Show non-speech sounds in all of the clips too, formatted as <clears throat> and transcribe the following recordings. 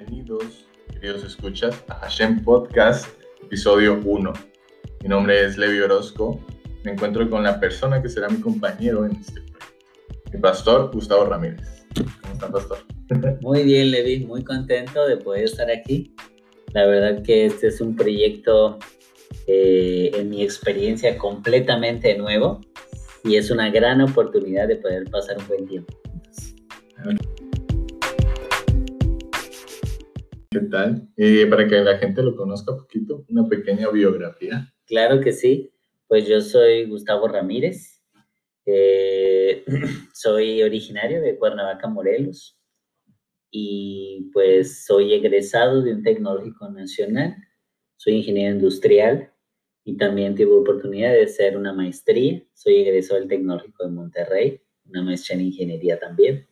Bienvenidos, queridos escuchas, a Hashem Podcast, episodio 1. Mi nombre es Levi Orozco. Me encuentro con la persona que será mi compañero en este proyecto, mi pastor Gustavo Ramírez. ¿Cómo está, pastor? <laughs> Muy bien, Levi, muy contento de poder estar aquí. La verdad que este es un proyecto eh, en mi experiencia completamente nuevo y es una gran oportunidad de poder pasar un buen tiempo. ¿Qué tal? Eh, para que la gente lo conozca un poquito, una pequeña biografía. Claro que sí. Pues yo soy Gustavo Ramírez. Eh, <clears throat> soy originario de Cuernavaca, Morelos. Y pues soy egresado de un tecnológico nacional. Soy ingeniero industrial y también tuve oportunidad de hacer una maestría. Soy egresado del tecnológico de Monterrey, una maestría en ingeniería también.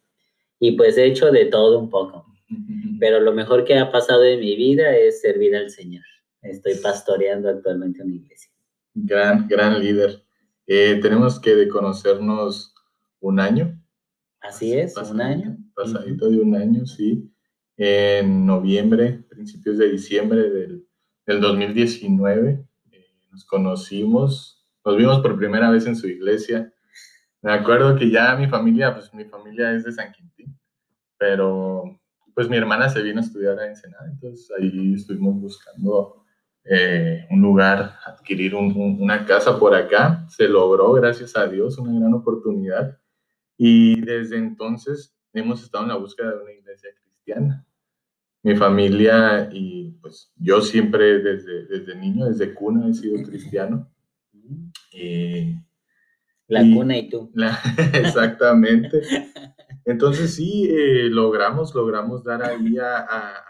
Y pues he hecho de todo un poco pero lo mejor que ha pasado en mi vida es servir al Señor. Estoy pastoreando actualmente una iglesia. Gran, gran líder. Eh, tenemos que de conocernos un año. Así es, un año. Pasadito de un año, sí. En noviembre, principios de diciembre del, del 2019, eh, nos conocimos, nos vimos por primera vez en su iglesia. Me acuerdo que ya mi familia, pues mi familia es de San Quintín, pero pues mi hermana se vino a estudiar a Ensenada, entonces ahí estuvimos buscando eh, un lugar, adquirir una casa por acá. Se logró, gracias a Dios, una gran oportunidad. Y desde entonces hemos estado en la búsqueda de una iglesia cristiana. Mi familia y pues yo siempre desde, desde niño, desde cuna he sido cristiano. la cuna y tú. <laughs> exactamente. <laughs> Entonces sí, eh, logramos, logramos dar ahí a, a,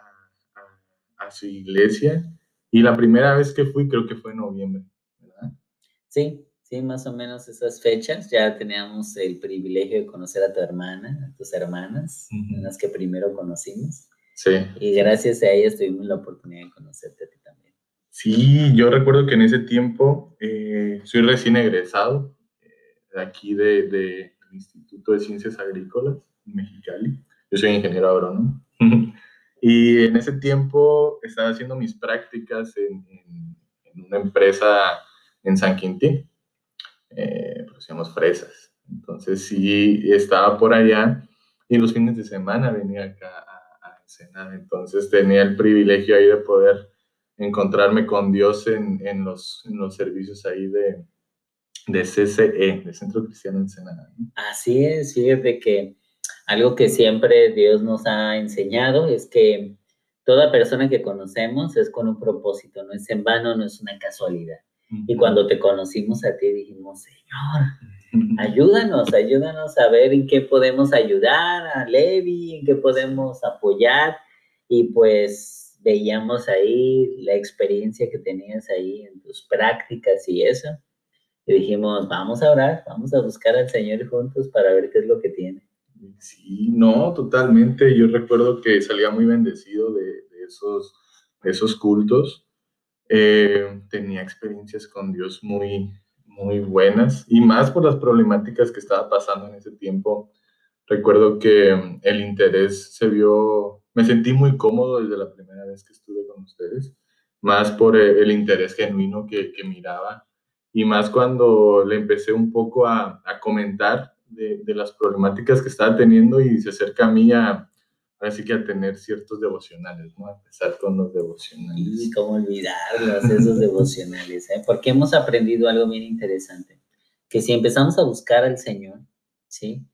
a, su iglesia. Y la primera vez que fui creo que fue en noviembre, ¿verdad? Sí, sí, más o menos esas fechas. Ya teníamos el privilegio de conocer a tu hermana, a tus hermanas, las que primero conocimos. Sí. Y gracias a ellas tuvimos la oportunidad de conocerte a ti también. Sí, yo recuerdo que en ese tiempo eh, soy recién egresado eh, de aquí de, de Instituto de Ciencias Agrícolas en Mexicali. Yo soy ingeniero agrónomo. <laughs> y en ese tiempo estaba haciendo mis prácticas en, una empresa en San Quintín. Eh, producíamos fresas. Entonces sí, estaba por allá y los fines de semana venía acá a, a. Entonces tenía el privilegio ahí de poder encontrarme con Dios en, en, los, en los servicios ahí de, de CCE, de Centro Cristiano Ensenada. Así es, fíjate que algo que siempre Dios nos ha enseñado es que toda persona que conocemos es con un propósito, no es en vano, no es una casualidad. Y cuando te conocimos a ti dijimos, Señor, ayúdanos, ayúdanos a ver en qué podemos ayudar a Levi, en qué podemos apoyar. Y pues veíamos ahí la experiencia que tenías ahí en tus prácticas y eso y dijimos, vamos a orar, vamos a buscar al Señor juntos para ver qué es lo que tiene. Sí, no, totalmente. Yo recuerdo que salía muy bendecido de, esos, esos cultos. Eh, tenía experiencias con Dios muy, muy buenas y más por las problemáticas que estaba pasando en ese tiempo. Recuerdo que mm, el interés se vio, me sentí muy cómodo desde la primera vez que estuve con ustedes, más por el, el interés genuino que, que miraba y más cuando le empecé un poco a, a comentar de, de, las problemáticas que estaba teniendo y se acerca a mí a, así que a tener ciertos devocionales, ¿no? A empezar con los devocionales. Y cómo olvidarlos, esos devocionales, ¿eh? Porque hemos aprendido algo bien interesante, que si empezamos a buscar al Señor, ¿sí?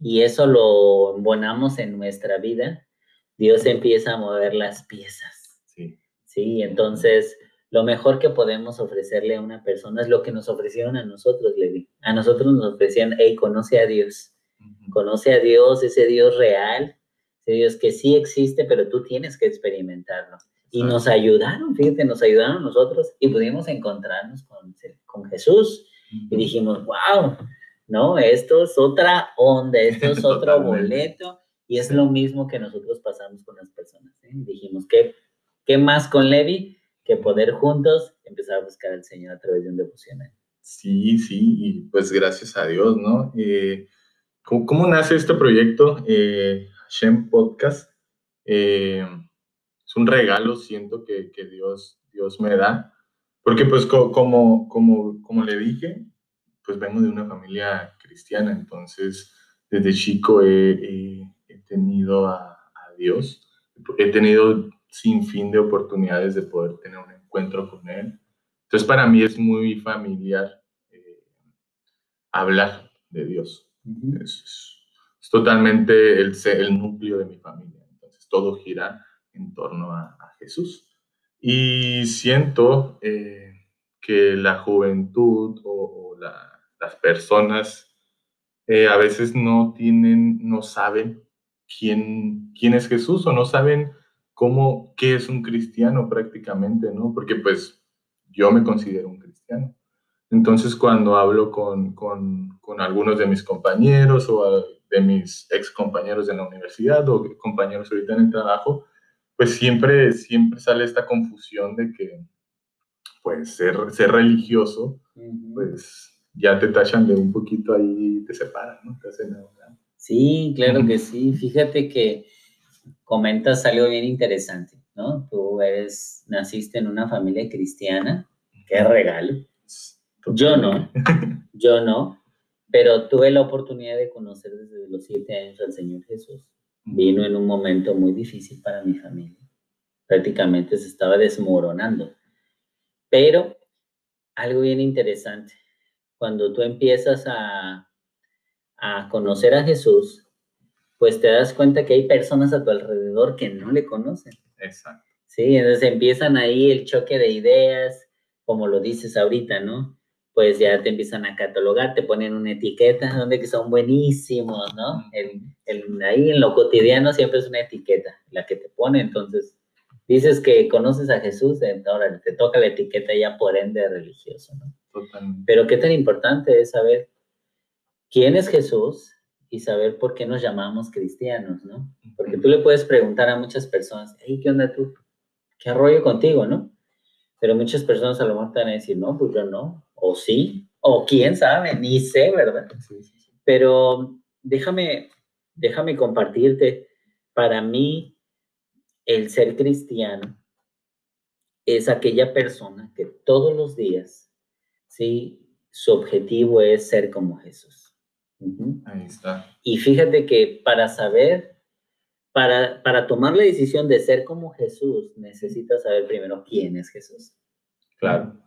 Y eso lo embonamos en nuestra vida, Dios empieza a mover las piezas. Sí. Sí, entonces lo mejor que podemos ofrecerle a una persona es lo que nos ofrecieron a nosotros, Levi. A nosotros nos ofrecían, hey, conoce a Dios. Conoce a Dios, ese Dios real, ese Dios que sí existe, pero tú tienes que experimentarlo. Y nos ayudaron, fíjate, nos ayudaron nosotros y pudimos encontrarnos con, con Jesús. Y dijimos, wow, no, esto es otra onda, esto es <laughs> otro boleto. Y es lo mismo que nosotros pasamos con las personas. ¿eh? Dijimos, ¿qué, ¿qué más con Levi? Que poder juntos empezar a buscar al Señor a través de un devocional. Sí, sí, y pues gracias a Dios, ¿no? Eh, ¿cómo, ¿cómo, nace este proyecto, eh, Hashem Podcast? Eh, es un regalo, siento que, que Dios, Dios me da, porque pues como, como, como le dije, pues vengo de una familia cristiana, entonces desde chico he, he, tenido a, a, Dios, he tenido sin fin de oportunidades de poder tener un encuentro con Él. Entonces para mí es muy familiar eh, hablar de Dios. es, es, totalmente el, el núcleo de mi familia, entonces todo gira en torno a, a Jesús. Y siento eh, que la juventud o, o la, las personas eh, a veces no tienen, no saben quién, quién es Jesús o no saben cómo, qué es un cristiano prácticamente, ¿no? Porque pues yo me considero un cristiano. Entonces cuando hablo con, con, con algunos de mis compañeros o de mis ex compañeros de la universidad o compañeros ahorita en el trabajo, pues siempre, siempre sale esta confusión de que pues ser, ser religioso, pues ya te tachan de un poquito ahí, te separan, ¿no? Te hacen Sí, claro que sí. Fíjate que comentas algo bien interesante, ¿no? Tú eres, naciste en una familia cristiana, qué regalo. Yo no, <laughs> yo no, pero tuve la oportunidad de conocer desde los siete años al Señor Jesús. Vino en un momento muy difícil para mi familia. Prácticamente se estaba desmoronando. Pero algo bien interesante cuando tú empiezas a, a conocer a Jesús, pues te das cuenta que hay personas a tu alrededor que no le conocen. Exacto. Sí, entonces empiezan ahí el choque de ideas, como lo dices ahorita, ¿no? Pues ya te empiezan a catalogar, te ponen una etiqueta, donde que son buenísimos, ¿no? El, el, ahí en lo cotidiano siempre es una etiqueta la que te pone, entonces dices que conoces a Jesús, ahora te toca la etiqueta ya por ende religioso, ¿no? Pero qué tan importante es saber quién es Jesús y saber por qué nos llamamos cristianos, ¿no? Porque tú le puedes preguntar a muchas personas, hey, ¿qué onda tú? ¿Qué rollo contigo, no? Pero muchas personas a lo mejor te van a decir, no, pues yo no, o sí, o quién sabe, ni sé, ¿verdad? Pero déjame, déjame compartirte, para mí, el ser cristiano es aquella persona que todos los días ¿sí? Su objetivo es ser como Jesús. Ahí está. Y fíjate que para saber, para, para tomar la decisión de ser como Jesús, necesitas saber primero quién es Jesús. Claro.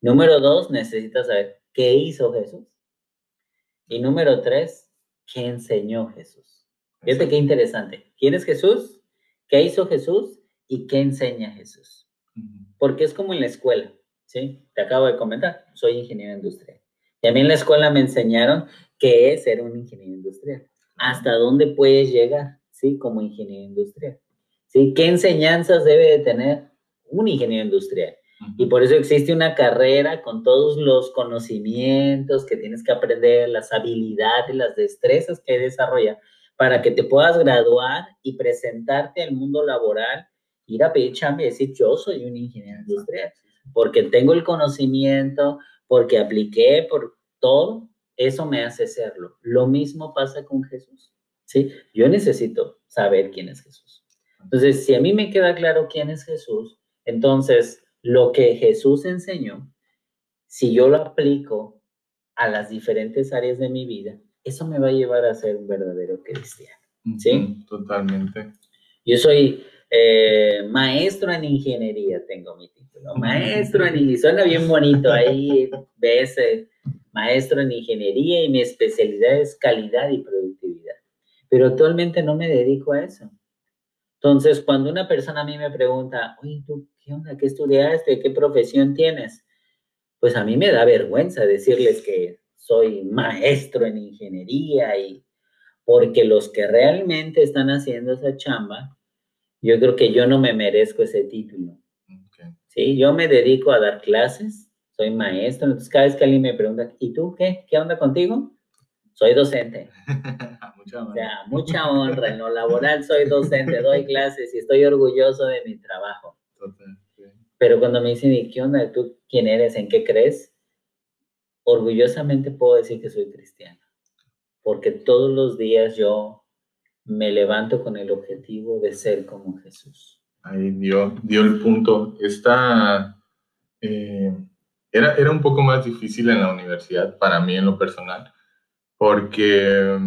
Número dos, necesitas saber qué hizo Jesús. Y número tres, qué enseñó Jesús. Fíjate qué interesante. ¿Quién es Jesús? ¿Qué hizo Jesús? ¿Y qué enseña Jesús? Porque es como en la escuela. ¿sí? Te acabo de comentar, soy ingeniero industrial. Y a mí en la escuela me enseñaron qué es ser un ingeniero industrial, hasta dónde puedes llegar, ¿sí? Como ingeniero industrial, ¿sí? ¿Qué enseñanzas debe de tener un ingeniero industrial? Y por eso existe una carrera con todos los conocimientos que tienes que aprender, las habilidades, las destrezas que desarrolla para que te puedas graduar y presentarte al mundo laboral, ir a pedir chamba y decir, yo soy un ingeniero industrial porque tengo el conocimiento, porque apliqué, por todo, eso me hace serlo. Lo mismo pasa con Jesús, ¿sí? Yo necesito saber quién es Jesús. Entonces, si a mí me queda claro quién es Jesús, entonces lo que Jesús enseñó, si yo lo aplico a las diferentes áreas de mi vida, eso me va a llevar a ser un verdadero cristiano, ¿sí? Totalmente. Yo soy eh, maestro en ingeniería, tengo mi título. <laughs> Maestro en ingeniería, suena bien bonito ahí, ves, maestro en ingeniería y mi especialidad es calidad y productividad. Pero actualmente no me dedico a eso. Entonces, cuando una persona a mí me pregunta, oye, ¿tú qué onda? ¿Qué estudiaste? ¿Qué profesión tienes? Pues a mí me da vergüenza decirles que soy maestro en ingeniería y porque los que realmente están haciendo esa chamba yo creo que yo no me merezco ese título. Sí, yo me dedico a dar clases, soy maestro, entonces cada vez que alguien me pregunta, ¿y tú qué? ¿Qué onda contigo? Soy docente. <laughs> mucha honra. O sea, mucha honra. En lo laboral soy docente, doy clases y estoy orgulloso de mi trabajo. Pero cuando me dicen, ¿y qué onda? ¿Tú quién eres? ¿En qué crees? Orgullosamente puedo decir que soy cristiano. Porque todos los días yo me levanto con el objetivo de ser como Jesús. ahí dio, dio el punto. Esta, eh, era, era un poco más difícil en la universidad, para mí en lo personal, porque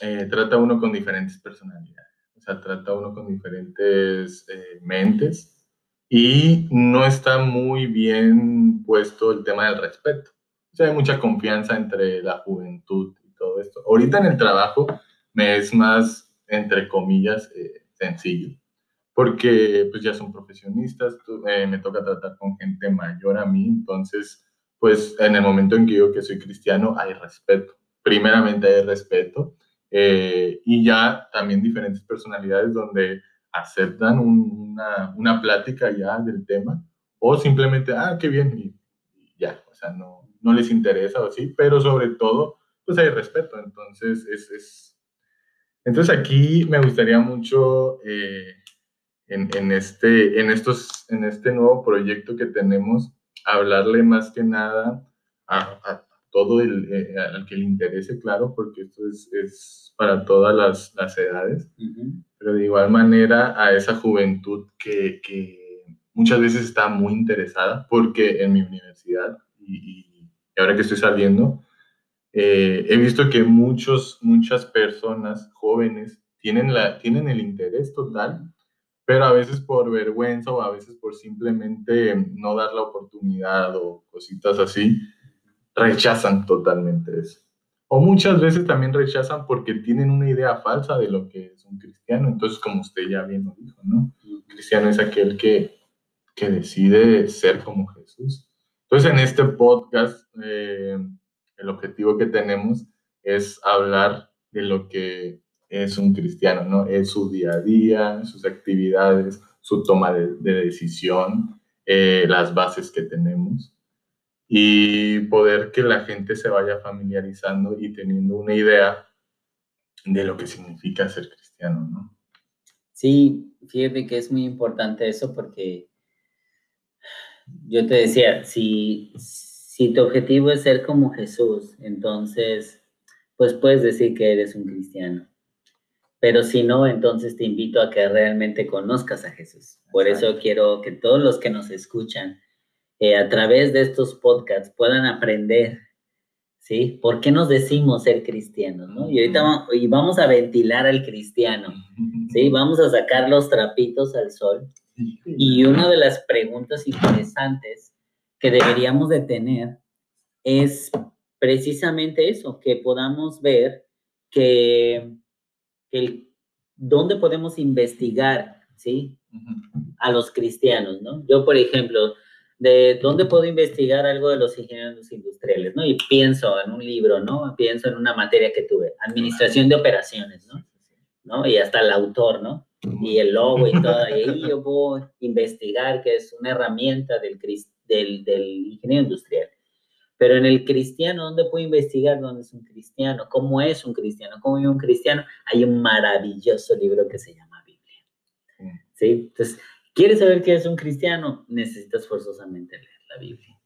eh, trata uno con diferentes personalidades, o sea, trata uno con diferentes eh, mentes y no está muy bien puesto el tema del respeto. O sea, hay mucha confianza entre la juventud y todo esto. Ahorita en el trabajo me es más, entre comillas, sencillo porque pues ya son profesionistas, eh, me toca tratar con gente mayor a mí, entonces pues en el momento en que yo que soy cristiano hay respeto, primeramente hay respeto eh, y ya también diferentes personalidades donde aceptan una, una, plática ya del tema o simplemente, ah, qué bien, y, ya, o sea, no, no les interesa o así, pero sobre todo pues hay respeto, entonces es... es entonces aquí me gustaría mucho... Eh, en, este, en, estos, en este nuevo proyecto que tenemos, hablarle más que nada a, todo el eh, al que le interese, claro, porque esto es, es para todas las, las edades, pero de igual manera a esa juventud que, que, muchas veces está muy interesada, porque en mi universidad y, ahora que estoy saliendo, eh, he visto que muchos, muchas personas jóvenes tienen, la, tienen el interés total pero a veces por vergüenza o a veces por simplemente no dar la oportunidad o cositas así, rechazan totalmente eso. O muchas veces también rechazan porque tienen una idea falsa de lo que es un cristiano. Entonces, como usted ya bien lo dijo, ¿no? Un cristiano es aquel que, que decide ser como Jesús. Entonces, en este podcast, eh, el objetivo que tenemos es hablar de lo que es un cristiano, ¿no? Es su día a día, sus actividades, su toma de, decisión, eh, las bases que tenemos y poder que la gente se vaya familiarizando y teniendo una idea de lo que significa ser cristiano, ¿no? Sí, fíjate que es muy importante eso porque yo te decía, si, si tu objetivo es ser como Jesús, entonces, pues puedes decir que eres un cristiano. Pero si no, entonces te invito a que realmente conozcas a Jesús. Por eso quiero que todos los que nos escuchan eh, a través de estos podcasts puedan aprender, ¿sí? ¿Por qué nos decimos ser cristianos, no? Y ahorita vamos, y vamos a ventilar al cristiano, ¿sí? Vamos a sacar los trapitos al sol. Y una de las preguntas interesantes que deberíamos de tener es precisamente eso, que podamos ver que el dónde podemos investigar, ¿sí? A los cristianos, ¿no? Yo, por ejemplo, de dónde puedo investigar algo de los ingenieros industriales, ¿no? Y pienso en un libro, ¿no? Pienso en una materia que tuve, administración de operaciones, ¿no? ¿No? Y hasta el autor, ¿no? Y el logo y todo, <laughs> y ahí yo puedo investigar que es una herramienta del, del, del ingeniero industrial. Pero en el cristiano, ¿dónde puedo investigar dónde es un cristiano? ¿Cómo es un cristiano? ¿Cómo es un cristiano? Hay un maravilloso libro que se llama Biblia. ¿Sí? Entonces, ¿quieres saber qué es un cristiano? Necesitas forzosamente leer la Biblia.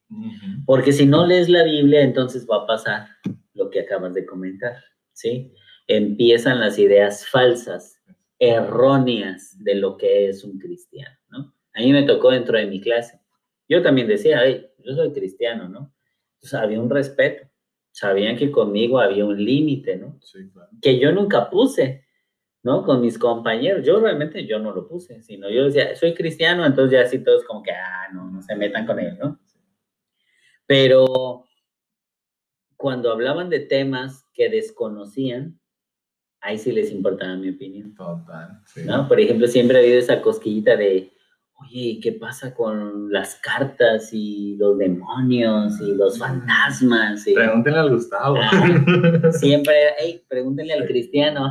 Porque si no lees la Biblia, entonces va a pasar lo que acabas de comentar. ¿Sí? Empiezan las ideas falsas, erróneas de lo que es un cristiano, ¿no? A mí me tocó dentro de mi clase. Yo también decía, yo soy cristiano, ¿no? Había un respeto. Sabían que conmigo había un límite, ¿no? Sí, claro. Que yo nunca puse, ¿no? Con mis compañeros. Yo realmente yo no lo puse, sino yo decía, soy cristiano, entonces ya así todos como que, ah, no, no se metan con él, ¿no? Pero cuando hablaban de temas que desconocían, ahí sí les importaba mi opinión. Total. ¿no? Por ejemplo, siempre ha habido esa cosquillita de, oye, ¿qué pasa con las cartas y los demonios y los fantasmas? Pregúntenle al Gustavo. Ah, <laughs> siempre, hey, pregúntenle al cristiano.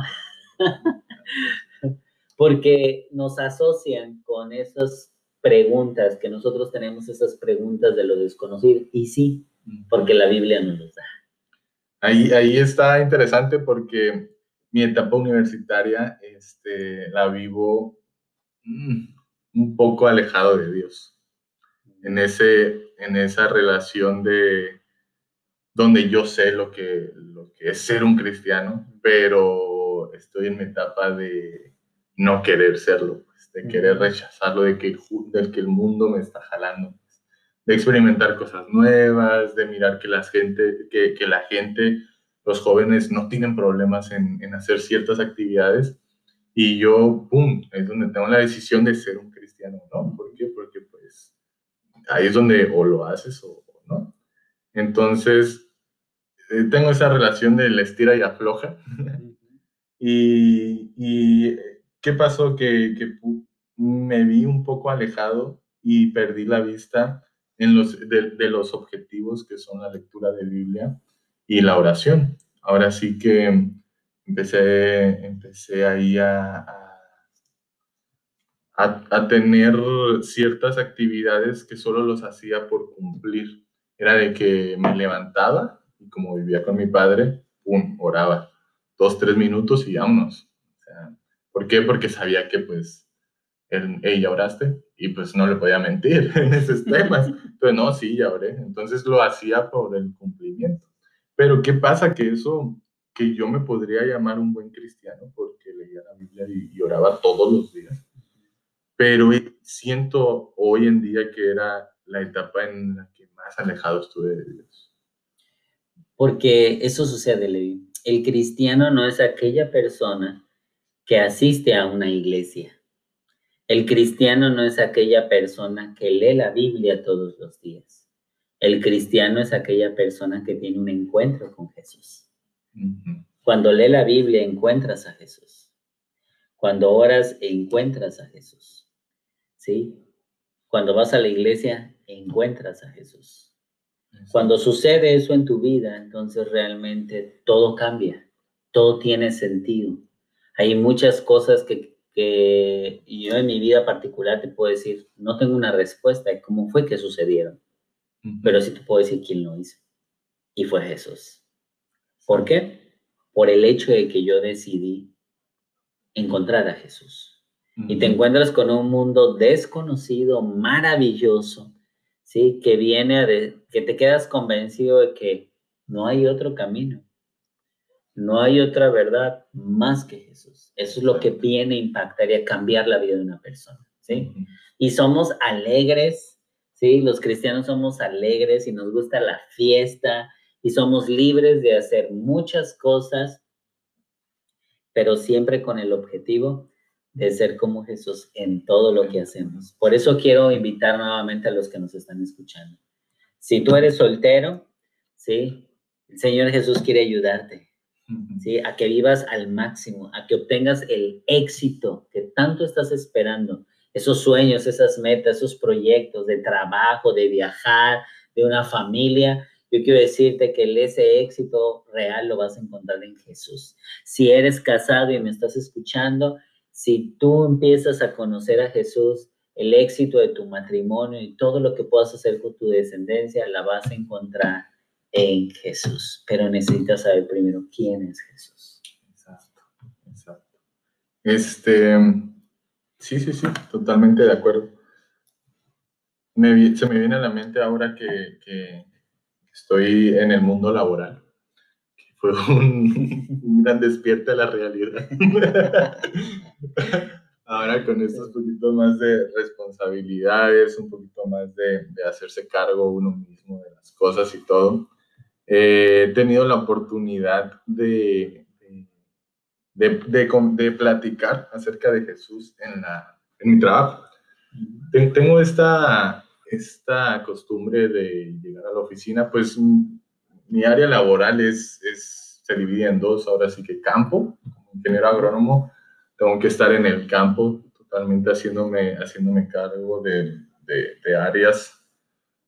<laughs> Porque nos asocian con esas preguntas, que nosotros tenemos esas preguntas de lo desconocido. Y sí, porque la Biblia nos los da. Ahí, ahí está interesante porque mi etapa universitaria este, la vivo mm, un poco alejado de Dios, en, ese, en esa relación de donde yo sé lo que, lo que es ser un cristiano, pero estoy en mi etapa de no querer serlo. Pues, de querer rechazarlo, de que, del que el mundo me está jalando, de experimentar cosas nuevas, de mirar que la gente, que, que la gente, los jóvenes no tienen problemas en, en, hacer ciertas actividades y yo, ¡pum!, es donde tengo la decisión de ser un cristiano, ¿no? ¿Por qué? Porque pues ahí es donde o lo haces o, no. Entonces, eh, tengo esa relación de la estira y afloja. y, y, ¿qué pasó? Que, que me vi un poco alejado y perdí la vista en los, de, los objetivos que son la lectura de Biblia y la oración. Ahora sí que empecé, empecé ahí a, a, a, tener ciertas actividades que solo los hacía por cumplir. Era de que me levantaba y como vivía con mi padre, pum, oraba dos, tres minutos y vámonos. ¿Por qué? Porque sabía que pues, él, hey, ¿ya oraste? Y pues no le podía mentir <laughs> en esos temas. <laughs> Entonces, no, sí, ya oré. Entonces lo hacía por el cumplimiento. Pero ¿qué pasa? Que eso, que yo me podría llamar un buen cristiano porque leía la Biblia y, y oraba todos los días. Pero siento hoy en día que era la etapa en la que más alejado estuve de Dios. Porque eso sucede, Levi. El cristiano no es aquella persona que asiste a una iglesia. El cristiano no es aquella persona que lee la Biblia todos los días. El cristiano es aquella persona que tiene un encuentro con Jesús. Cuando lee la Biblia encuentras a Jesús. Cuando oras encuentras a Jesús. ¿Sí? Cuando vas a la iglesia encuentras a Jesús. Cuando sucede eso en tu vida, entonces realmente todo cambia, todo tiene sentido. Hay muchas cosas que, que yo en mi vida particular te puedo decir, no tengo una respuesta de cómo fue que sucedieron, pero sí te puedo decir quién lo hizo. Y fue Jesús. ¿Por qué? Por el hecho de que yo decidí encontrar a Jesús. Y te encuentras con un mundo desconocido, maravilloso, ¿sí? Que viene a que te quedas convencido de que no hay otro camino. No hay otra verdad más que Jesús. Eso es lo que viene a impactar y a cambiar la vida de una persona, ¿sí? Y somos alegres, ¿sí? Los cristianos somos alegres y nos gusta la fiesta y somos libres de hacer muchas cosas, pero siempre con el objetivo de ser como Jesús en todo lo que hacemos. Por eso quiero invitar nuevamente a los que nos están escuchando. Si tú eres soltero, ¿sí? El Señor Jesús quiere ayudarte. ¿sí? A que vivas al máximo, a que obtengas el éxito que tanto estás esperando, esos sueños, esas metas, esos proyectos de trabajo, de viajar, de una familia. Yo quiero decirte que ese éxito real lo vas a encontrar en Jesús. Si eres casado y me estás escuchando, si tú empiezas a conocer a Jesús, el éxito de tu matrimonio y todo lo que puedas hacer con tu descendencia, la vas a encontrar en Jesús. Pero necesitas saber primero quién es Jesús. Exacto, exacto. Este, sí, sí, sí, totalmente de acuerdo. se me viene a la mente ahora que, que estoy en el mundo laboral, fue un, un gran despierte a la realidad. <laughs> ahora con estos poquitos más de responsabilidades, un poquito más de, de, hacerse cargo uno mismo de las cosas y todo, he tenido la oportunidad de, de, de, platicar acerca de Jesús en, la, en mi trabajo. Tengo esta, esta costumbre de llegar a la oficina, pues mi área laboral es, es, se divide en dos, ahora sí que campo, como ingeniero agrónomo, tengo que estar en el campo totalmente haciéndome, haciéndome cargo de, de, áreas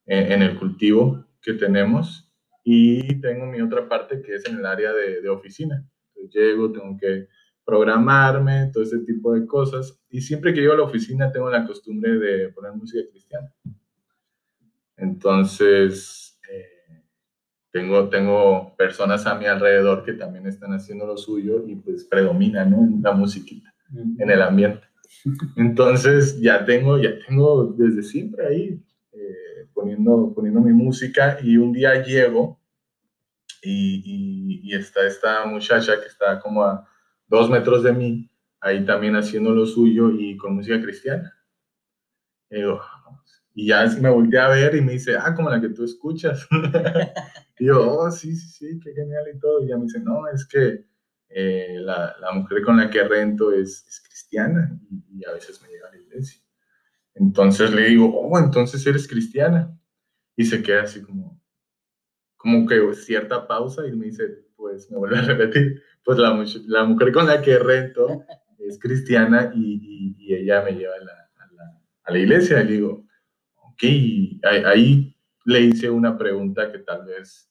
en, en, el cultivo que tenemos y tengo mi otra parte que es en el área de, de oficina. Entonces, llego, tengo que programarme, todo ese tipo de cosas. Y siempre que llego a la oficina tengo la costumbre de poner música cristiana. Entonces, eh, tengo, tengo personas a mi alrededor que también están haciendo lo suyo y pues predomina ¿no? la musiquita en el ambiente. Entonces, ya tengo, ya tengo desde siempre ahí poniendo, poniendo mi música y un día llego y, y, está esta muchacha que está como a dos metros de mí ahí también haciendo lo suyo y con música cristiana. Y, y ya me volteé a ver y me dice, ah, como la que tú escuchas. <laughs> <laughs> y yo, oh, sí, sí, sí, qué genial y todo. Y ya me dice, no, es que eh, la, la, mujer con la que rento es, es cristiana y, y, a veces me llega a la iglesia. Entonces le digo, oh, entonces eres cristiana. Y se queda así como, como que cierta pausa y me dice, pues me vuelve a repetir, pues la, la mujer con la que rento <laughs> es cristiana y, y, ella me lleva a la, a la, a la iglesia. Y digo, ok, ahí, le hice una pregunta que tal vez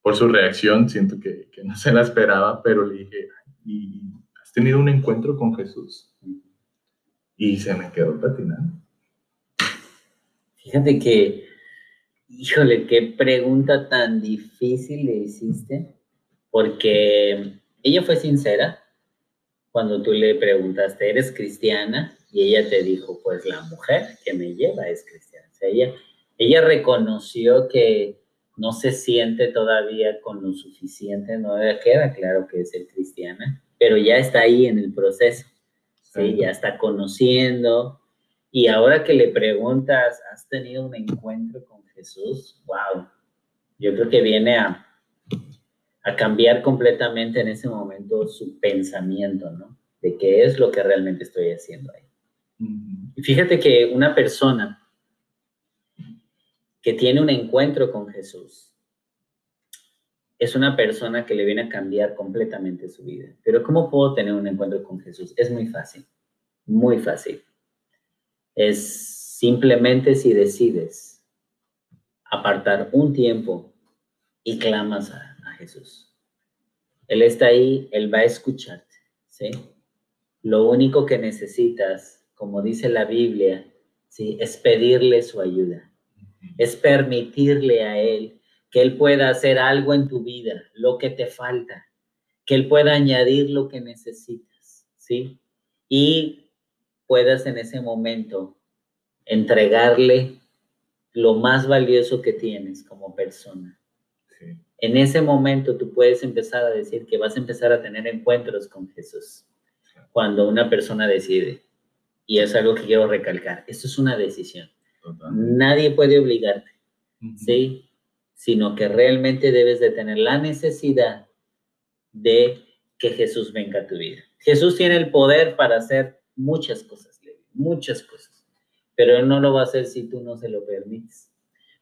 por su reacción siento que, no se la esperaba, pero le dije, ¿y has tenido un encuentro con Jesús? Y se me quedó patinando. Fíjate que, híjole, qué pregunta tan difícil le hiciste, porque ella fue sincera cuando tú le preguntaste, ¿eres cristiana? Y ella te dijo, pues la mujer que me lleva es cristiana. Ella, ella reconoció que no se siente todavía con lo suficiente, no queda claro que es ser cristiana, pero ya está ahí en el proceso, ¿sí? ya está conociendo, y ahora que le preguntas, ¿has tenido un encuentro con Jesús? ¡Wow! Yo creo que viene a, a cambiar completamente en ese momento su pensamiento, ¿no? De qué es lo que realmente estoy haciendo ahí. Y fíjate que una persona que tiene un encuentro con Jesús es una persona que le viene a cambiar completamente su vida. Pero ¿cómo puedo tener un encuentro con Jesús? Es muy fácil, muy fácil es simplemente si decides apartar un tiempo y clamas a, Jesús. Él está ahí, Él va a escucharte, ¿sí? Lo único que necesitas, como dice la Biblia, ¿sí? Es pedirle su ayuda, es permitirle a Él que Él pueda hacer algo en tu vida, lo que te falta, que Él pueda añadir lo que necesitas, ¿sí? Y puedas en ese momento entregarle lo más valioso que tienes como persona. En ese momento tú puedes empezar a decir que vas a empezar a tener encuentros con Jesús cuando una persona decide. Y es algo que quiero recalcar. Esto es una decisión. Nadie puede obligarte, ¿sí? Sino que realmente debes de tener la necesidad de que Jesús venga a tu vida. Jesús tiene el poder para hacer muchas cosas, muchas cosas, pero Él no lo va a hacer si tú no se lo permites.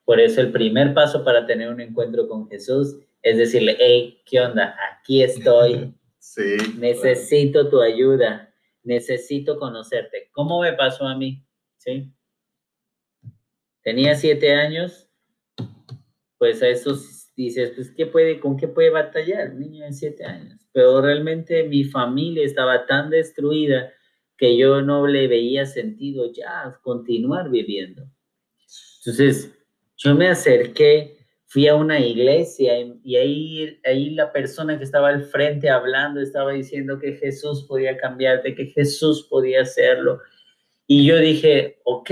Por eso el primer paso para tener un encuentro con Jesús es decirle, hey, ¿qué onda? Aquí estoy. <laughs> Sí, necesito tu ayuda, necesito conocerte. ¿Cómo me pasó a mí? ¿Sí? Tenía siete años, pues a esos dices, pues, ¿qué puede, ¿con qué puede batallar un niño de siete años? Pero realmente mi familia estaba tan destruida que yo no le veía sentido ya continuar viviendo. Entonces, yo me acerqué, fui a una iglesia y, ahí, ahí la persona que estaba al frente hablando estaba diciendo que Jesús podía cambiarte, que Jesús podía hacerlo. Y yo dije, ok.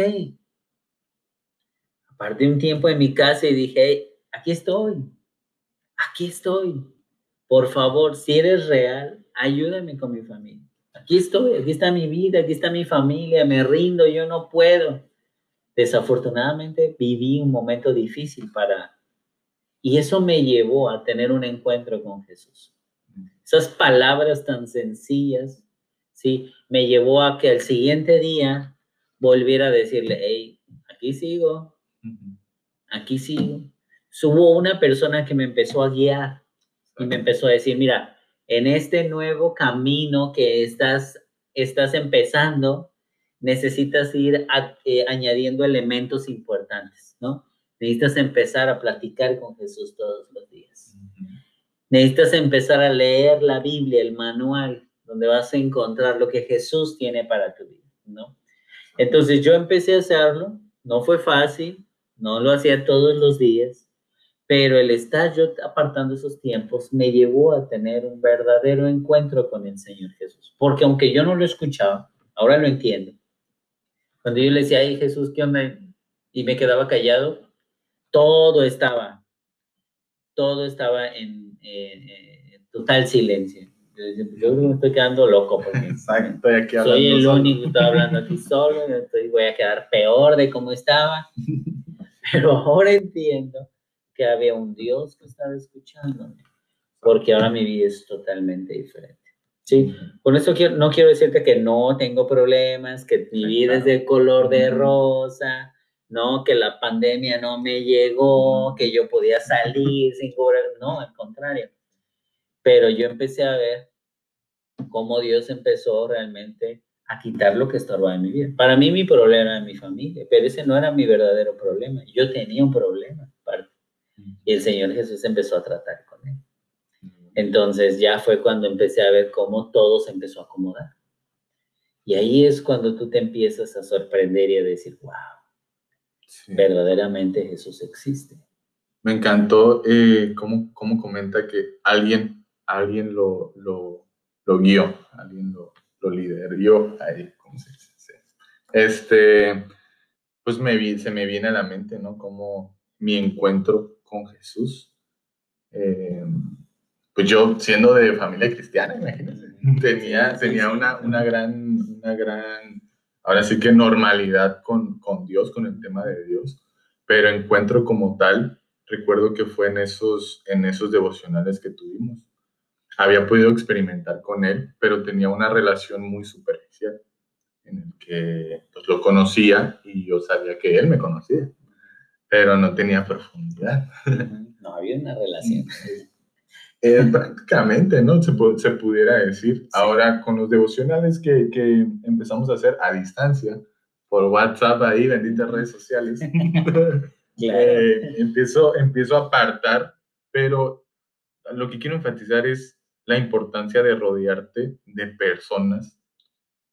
Aparte un tiempo en mi casa y dije, aquí estoy, aquí estoy. Por favor, si eres real, ayúdame con mi familia aquí estoy, aquí está mi vida, aquí está mi familia, me rindo, yo no puedo. Desafortunadamente viví un momento difícil para... Y eso me llevó a tener un encuentro con Jesús. Esas palabras tan sencillas, ¿sí? Me llevó a que al siguiente día volviera a decirle, hey, aquí sigo, aquí sigo. Hubo una persona que me empezó a guiar y me empezó a decir, mira, en este nuevo camino que estás, estás empezando, necesitas ir eh, añadiendo elementos importantes, ¿no? Necesitas empezar a platicar con Jesús todos los días. Necesitas empezar a leer la Biblia, el manual, donde vas a encontrar lo que Jesús tiene para tu vida, ¿no? Entonces yo empecé a hacerlo, no fue fácil, no lo hacía todos los días, pero el estar yo apartando esos tiempos me llevó a tener un verdadero encuentro con el Señor Jesús. Porque aunque yo no lo escuchaba, ahora lo entiendo. Cuando yo le decía, ay Jesús, ¿qué onda? Y me quedaba callado, todo estaba, todo estaba en, total silencio. Yo, que me estoy quedando loco porque <laughs> Exacto, aquí soy el único que está hablando aquí solo, y voy a quedar peor de cómo estaba. <laughs> Pero ahora entiendo que había un Dios que estaba escuchándome, porque ahora mi vida es totalmente diferente. Sí, con eso quiero, no quiero decirte que no tengo problemas, que mi vida es de color de rosa, no, que la pandemia no me llegó, que yo podía salir sin cobrar, no, al contrario. Pero yo empecé a ver cómo Dios empezó realmente a quitar lo que estorbaba en mi vida. Para mí mi problema era mi familia, pero ese no era mi verdadero problema. Yo tenía un problema y el Señor Jesús empezó a tratar con él. Entonces ya fue cuando empecé a ver cómo todo se empezó a acomodar. Y ahí es cuando tú te empiezas a sorprender y a decir, wow, verdaderamente Jesús existe. Me encantó eh, cómo, cómo, comenta que alguien, alguien lo, lo, lo guió, alguien lo, lo lideró ahí, ¿cómo se dice? Este, pues me, se me viene a la mente, ¿no? Como mi encuentro con Jesús. Eh, pues yo, siendo de familia cristiana, imagínense, tenía, tenía una, una, gran, una gran, ahora sí que normalidad con, con Dios, con el tema de Dios, pero encuentro como tal, recuerdo que fue en esos, en esos devocionales que tuvimos había podido experimentar con él, pero tenía una relación muy superficial en el que pues, lo conocía y yo sabía que él me conocía, pero no tenía profundidad. No había una relación. <laughs> Eh, prácticamente, ¿no? Se, se pudiera decir. Ahora, con los devocionales que, que, empezamos a hacer a distancia, por WhatsApp ahí, benditas redes sociales, <laughs> eh, empiezo, empiezo a apartar, pero lo que quiero enfatizar es la importancia de rodearte de personas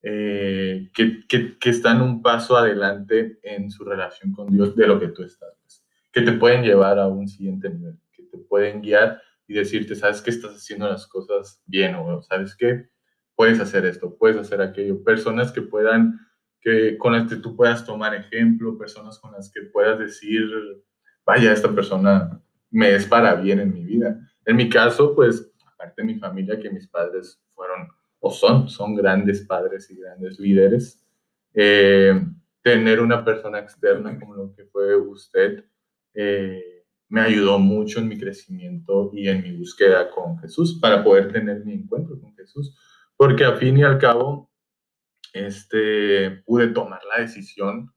eh, que, que, que, están un paso adelante en su relación con Dios de lo que tú estás, pues, que te pueden llevar a un siguiente nivel, que te pueden guiar y decirte, sabes que estás haciendo las cosas bien o sabes que puedes hacer esto, puedes hacer aquello, personas que puedan, que con las que tú puedas tomar ejemplo, personas con las que puedas decir, vaya, esta persona me es para bien en mi vida. En mi caso, pues de mi familia que mis padres fueron o son, son grandes padres y grandes líderes. Eh, tener una persona externa como lo que fue usted eh, me ayudó mucho en mi crecimiento y en mi búsqueda con Jesús para poder tener mi encuentro con Jesús. Porque a fin y al cabo, este, pude tomar la decisión.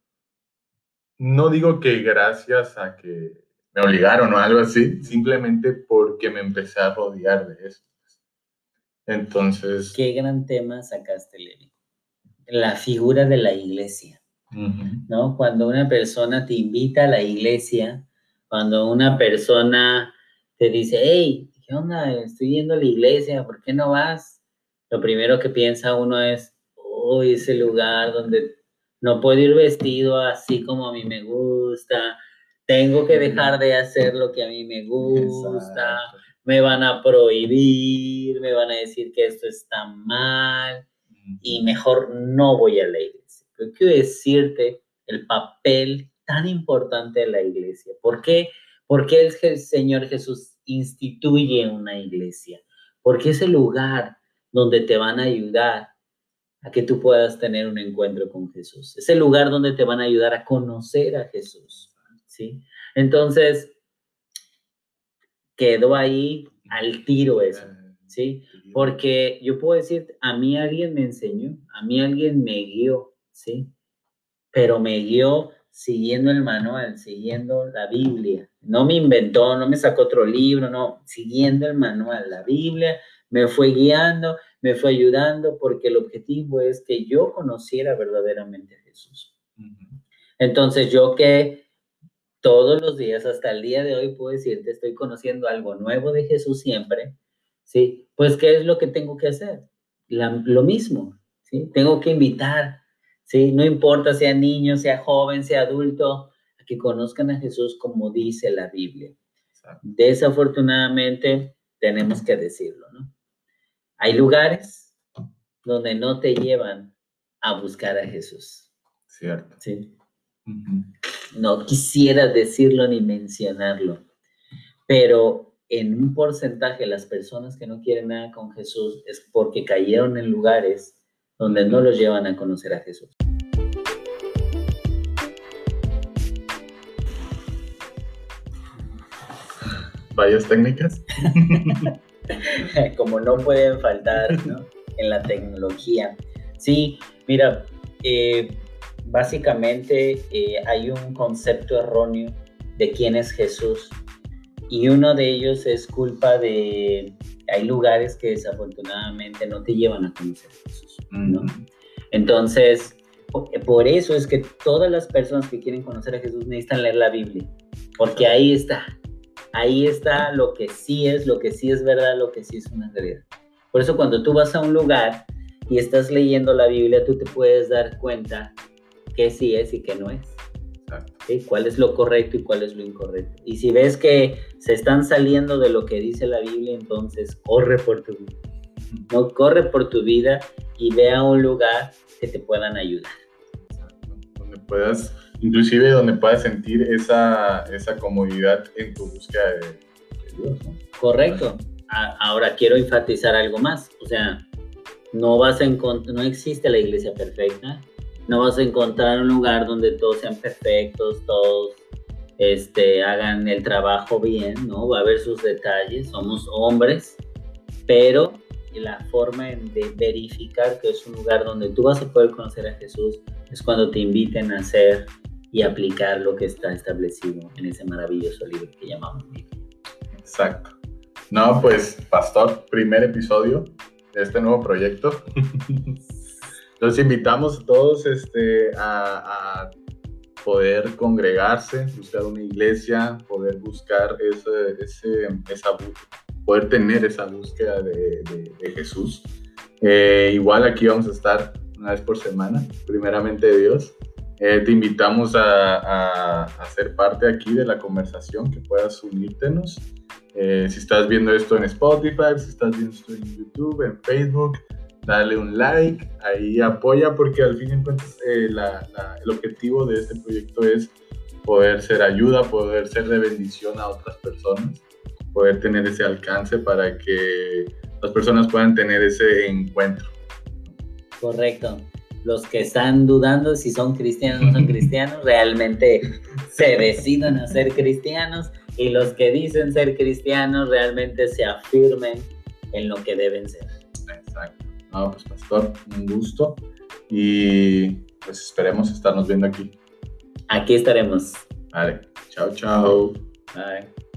No digo que gracias a que me obligaron o algo así, simplemente porque me empecé a rodear de esto. Entonces... Qué gran tema sacaste, Levi. La figura de la iglesia, ¿no? Cuando una persona te invita a la iglesia, cuando una persona te dice, hey, ¿qué onda? Estoy yendo a la iglesia, ¿por qué no vas? Lo primero que piensa uno es, oh, ese lugar donde no puedo ir vestido así como a mí me gusta, tengo que dejar de hacer lo que a mí me gusta, me van a prohibir, me van a decir que esto está mal y mejor no voy a la iglesia. Pero quiero decirte el papel tan importante de la iglesia. ¿Por qué? Porque el Señor Jesús instituye una iglesia. Porque es el lugar donde te van a ayudar a que tú puedas tener un encuentro con Jesús. Es el lugar donde te van a ayudar a conocer a Jesús. ¿Sí? Entonces, quedó ahí al tiro eso, ¿sí? Porque yo puedo decir, a mí alguien me enseñó, a mí alguien me guió, ¿sí? Pero me guió siguiendo el manual, siguiendo la Biblia. No me inventó, no me sacó otro libro, no, siguiendo el manual, la Biblia me fue guiando, me fue ayudando, porque el objetivo es que yo conociera verdaderamente a Jesús. Entonces, yo que todos los días, hasta el día de hoy, puedo decirte, estoy conociendo algo nuevo de Jesús siempre, ¿sí? Pues, ¿qué es lo que tengo que hacer? lo mismo, ¿sí? Tengo que invitar, ¿sí? No importa sea niño, sea joven, sea adulto, a que conozcan a Jesús como dice la Biblia. Desafortunadamente, tenemos que decirlo, ¿no? Hay lugares donde no te llevan a buscar a Jesús. Cierto. Sí. No quisiera decirlo ni mencionarlo, pero en un porcentaje las personas que no quieren nada con Jesús es porque cayeron en lugares donde no los llevan a conocer a Jesús. Varias técnicas. <laughs> Como no pueden faltar en la tecnología. Sí, mira, eh, básicamente eh, hay un concepto erróneo de quién es Jesús y uno de ellos es culpa de, hay lugares que desafortunadamente no te llevan a conocer a Jesús, ¿no? Entonces, por eso es que todas las personas que quieren conocer a Jesús necesitan leer la Biblia, porque ahí está, ahí está lo que sí es, lo que sí es verdad, lo que sí es una realidad. Por eso cuando tú vas a un lugar y estás leyendo la Biblia, tú te puedes dar cuenta qué sí es y qué no es. ¿Cuál es lo correcto y cuál es lo incorrecto? Y si ves que se están saliendo de lo que dice la Biblia, entonces corre por tu vida. No corre por tu vida y ve a un lugar que te puedan ayudar. Donde puedas, inclusive donde puedas sentir esa, esa comodidad en tu búsqueda de, Dios. Correcto. ahora quiero enfatizar algo más. O sea, no vas a no existe la iglesia perfecta, no vas a encontrar un lugar donde todos sean perfectos, todos este, hagan el trabajo bien, ¿no? Va a haber sus detalles, somos hombres, pero la forma de verificar que es un lugar donde tú vas a poder conocer a Jesús es cuando te inviten a hacer y aplicar lo que está establecido en ese maravilloso libro que llamamos Biblia. Exacto. No, pues, pastor, primer episodio de este nuevo proyecto. <laughs> Los invitamos a todos este, a, poder congregarse, buscar una iglesia, poder buscar ese, ese, esa poder tener esa búsqueda de, Jesús. Eh, igual aquí vamos a estar una vez por semana, primeramente de Dios. Eh, te invitamos a, a, ser parte aquí de la conversación, que puedas unírtenos. Eh, si estás viendo esto en Spotify, si estás viendo esto en YouTube, en Facebook, dale un like, ahí apoya porque al fin y cuentas eh, el objetivo de este proyecto es poder ser ayuda, poder ser de bendición a otras personas, poder tener ese alcance para que las personas puedan tener ese encuentro. Correcto. Los que están dudando si son cristianos o no son <laughs> cristianos, realmente se deciden a ser cristianos y los que dicen ser cristianos realmente se afirmen en lo que deben ser. No, pues pastor, un gusto y pues esperemos estarnos viendo aquí. Aquí estaremos. Vale, chao, chao. Bye.